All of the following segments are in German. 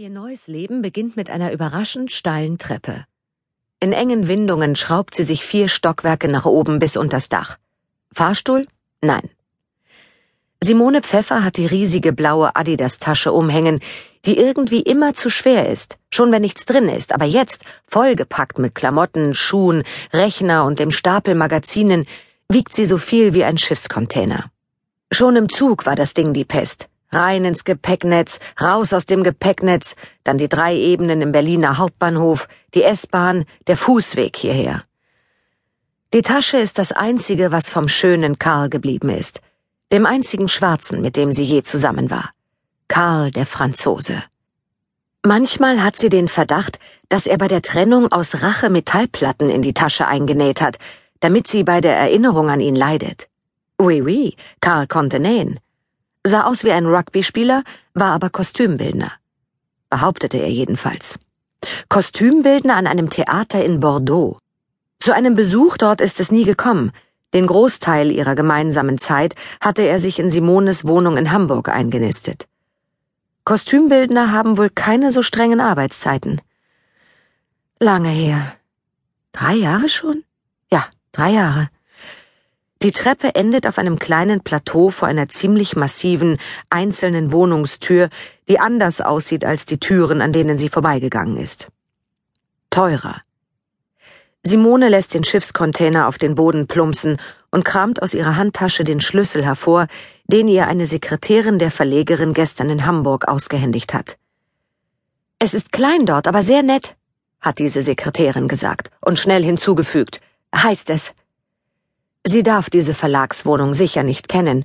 Ihr neues Leben beginnt mit einer überraschend steilen Treppe. In engen Windungen schraubt sie sich vier Stockwerke nach oben bis unters Dach. Fahrstuhl? Nein. Simone Pfeffer hat die riesige blaue Adidas-Tasche umhängen, die irgendwie immer zu schwer ist, schon wenn nichts drin ist, aber jetzt, vollgepackt mit Klamotten, Schuhen, Rechner und dem Stapel Magazinen, wiegt sie so viel wie ein Schiffscontainer. Schon im Zug war das Ding die Pest. Rein ins Gepäcknetz, raus aus dem Gepäcknetz, dann die drei Ebenen im Berliner Hauptbahnhof, die S-Bahn, der Fußweg hierher. Die Tasche ist das einzige, was vom schönen Karl geblieben ist, dem einzigen Schwarzen, mit dem sie je zusammen war. Karl der Franzose. Manchmal hat sie den Verdacht, dass er bei der Trennung aus Rache Metallplatten in die Tasche eingenäht hat, damit sie bei der Erinnerung an ihn leidet. Oui, oui, Karl konnte nähen sah aus wie ein Rugby-Spieler, war aber Kostümbildner. Behauptete er jedenfalls. Kostümbildner an einem Theater in Bordeaux. Zu einem Besuch dort ist es nie gekommen. Den Großteil ihrer gemeinsamen Zeit hatte er sich in Simones Wohnung in Hamburg eingenistet. Kostümbildner haben wohl keine so strengen Arbeitszeiten. Lange her. Drei Jahre schon? Ja, drei Jahre. Die Treppe endet auf einem kleinen Plateau vor einer ziemlich massiven, einzelnen Wohnungstür, die anders aussieht als die Türen, an denen sie vorbeigegangen ist. Teurer. Simone lässt den Schiffscontainer auf den Boden plumpsen und kramt aus ihrer Handtasche den Schlüssel hervor, den ihr eine Sekretärin der Verlegerin gestern in Hamburg ausgehändigt hat. Es ist klein dort, aber sehr nett, hat diese Sekretärin gesagt und schnell hinzugefügt, heißt es. Sie darf diese Verlagswohnung sicher nicht kennen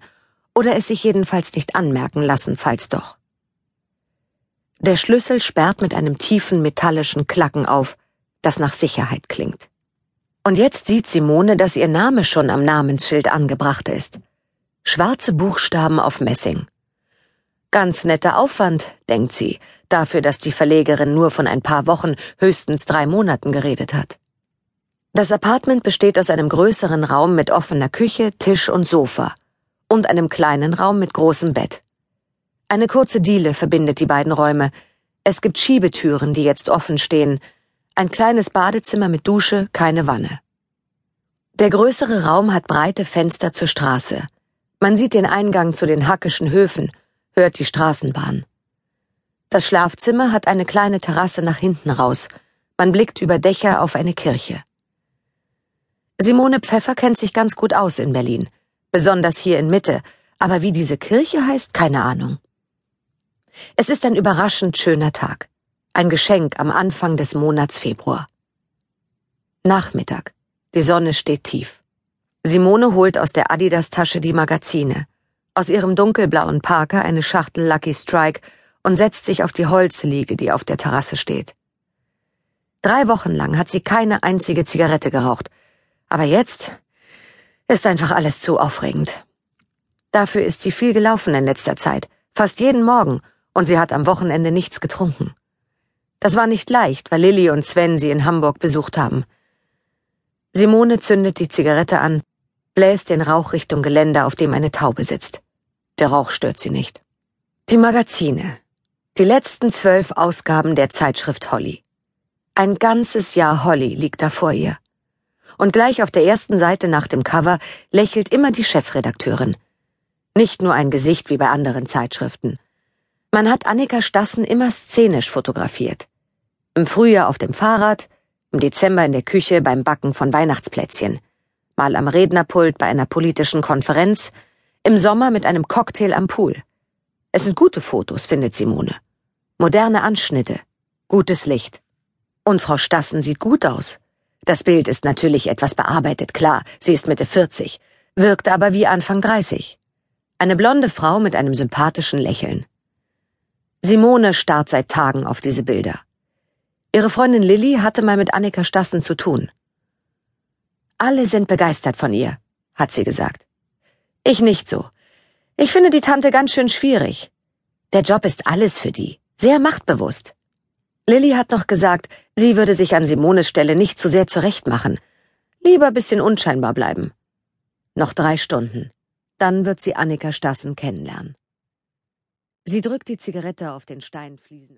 oder es sich jedenfalls nicht anmerken lassen, falls doch. Der Schlüssel sperrt mit einem tiefen metallischen Klacken auf, das nach Sicherheit klingt. Und jetzt sieht Simone, dass ihr Name schon am Namensschild angebracht ist. Schwarze Buchstaben auf Messing. Ganz netter Aufwand, denkt sie, dafür, dass die Verlegerin nur von ein paar Wochen, höchstens drei Monaten geredet hat. Das Apartment besteht aus einem größeren Raum mit offener Küche, Tisch und Sofa und einem kleinen Raum mit großem Bett. Eine kurze Diele verbindet die beiden Räume. Es gibt Schiebetüren, die jetzt offen stehen, ein kleines Badezimmer mit Dusche, keine Wanne. Der größere Raum hat breite Fenster zur Straße. Man sieht den Eingang zu den Hackischen Höfen, hört die Straßenbahn. Das Schlafzimmer hat eine kleine Terrasse nach hinten raus. Man blickt über Dächer auf eine Kirche. Simone Pfeffer kennt sich ganz gut aus in Berlin, besonders hier in Mitte, aber wie diese Kirche heißt, keine Ahnung. Es ist ein überraschend schöner Tag, ein Geschenk am Anfang des Monats Februar. Nachmittag, die Sonne steht tief. Simone holt aus der Adidas-Tasche die Magazine, aus ihrem dunkelblauen Parker eine Schachtel Lucky Strike und setzt sich auf die Holzliege, die auf der Terrasse steht. Drei Wochen lang hat sie keine einzige Zigarette geraucht, aber jetzt ist einfach alles zu aufregend. Dafür ist sie viel gelaufen in letzter Zeit, fast jeden Morgen, und sie hat am Wochenende nichts getrunken. Das war nicht leicht, weil Lilly und Sven sie in Hamburg besucht haben. Simone zündet die Zigarette an, bläst den Rauch Richtung Geländer, auf dem eine Taube sitzt. Der Rauch stört sie nicht. Die Magazine. Die letzten zwölf Ausgaben der Zeitschrift Holly. Ein ganzes Jahr Holly liegt da vor ihr und gleich auf der ersten Seite nach dem Cover lächelt immer die Chefredakteurin. Nicht nur ein Gesicht wie bei anderen Zeitschriften. Man hat Annika Stassen immer szenisch fotografiert. Im Frühjahr auf dem Fahrrad, im Dezember in der Küche beim Backen von Weihnachtsplätzchen, mal am Rednerpult bei einer politischen Konferenz, im Sommer mit einem Cocktail am Pool. Es sind gute Fotos, findet Simone. Moderne Anschnitte, gutes Licht. Und Frau Stassen sieht gut aus. Das Bild ist natürlich etwas bearbeitet, klar, sie ist Mitte 40, wirkt aber wie Anfang 30. Eine blonde Frau mit einem sympathischen Lächeln. Simone starrt seit Tagen auf diese Bilder. Ihre Freundin Lilly hatte mal mit Annika Stassen zu tun. Alle sind begeistert von ihr, hat sie gesagt. Ich nicht so. Ich finde die Tante ganz schön schwierig. Der Job ist alles für die, sehr machtbewusst. Lilly hat noch gesagt, sie würde sich an Simones Stelle nicht zu sehr zurechtmachen. Lieber bisschen unscheinbar bleiben. Noch drei Stunden. Dann wird sie Annika Stassen kennenlernen. Sie drückt die Zigarette auf den Steinfliesen.